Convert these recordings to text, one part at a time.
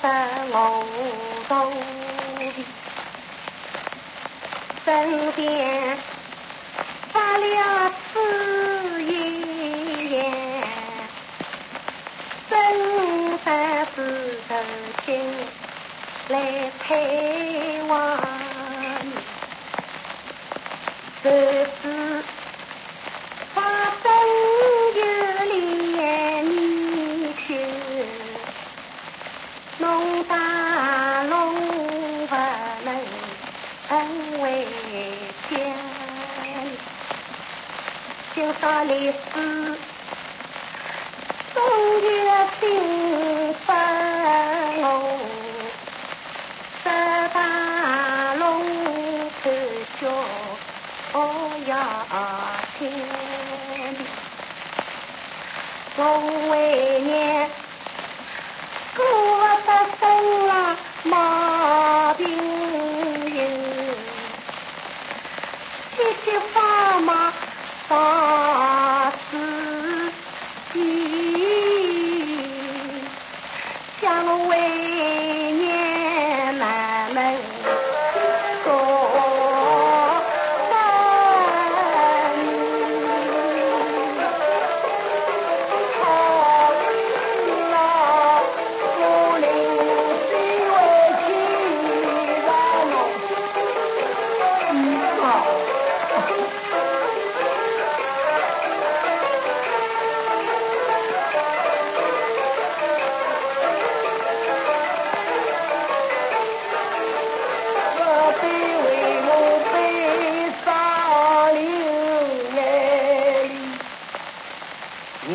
不晓得我肚皮，身边发了此言，真的是头心来陪望你，这能为家，今朝来世终有幸福我，这大龙头叫呀天地，我为娘过得生了毛病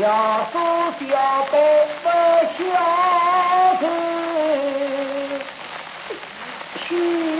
泪。要说小辈不孝顺，去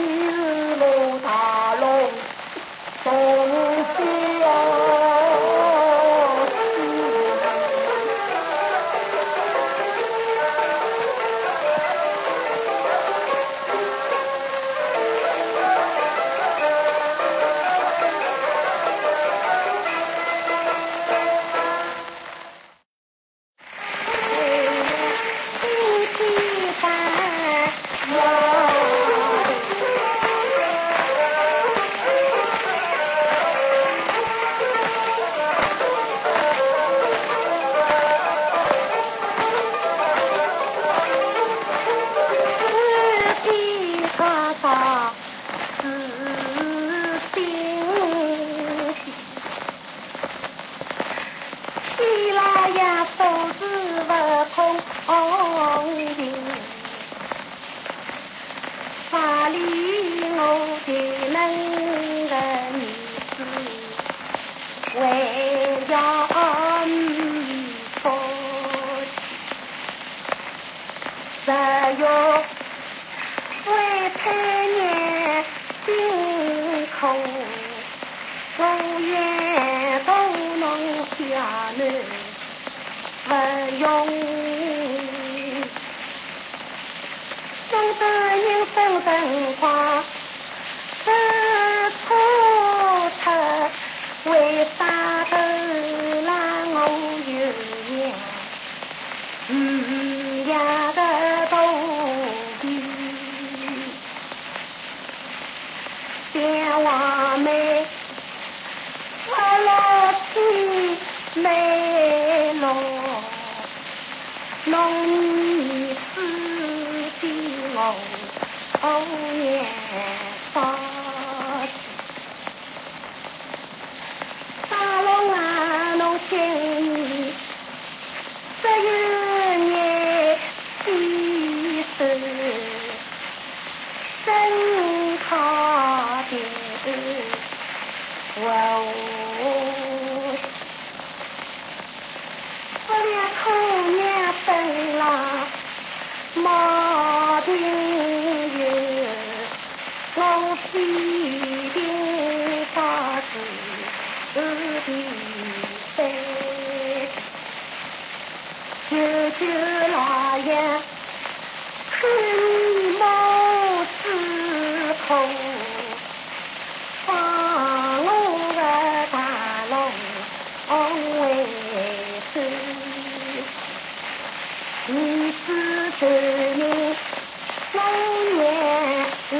呀，都是不通情，法理我的能个女子，为要你夫妻，只有为太娘辛苦。我愿都能下男用，中得人生辰光，这错出为啥头让我有娘？嗯呀个肚皮，想王妹。我老去梅落，农年四季我偶然发大龙啊，侬今年只有眼几岁，真靠的。我就那样，吹毛思苦，我的大龙拱回，你知知你，难年来。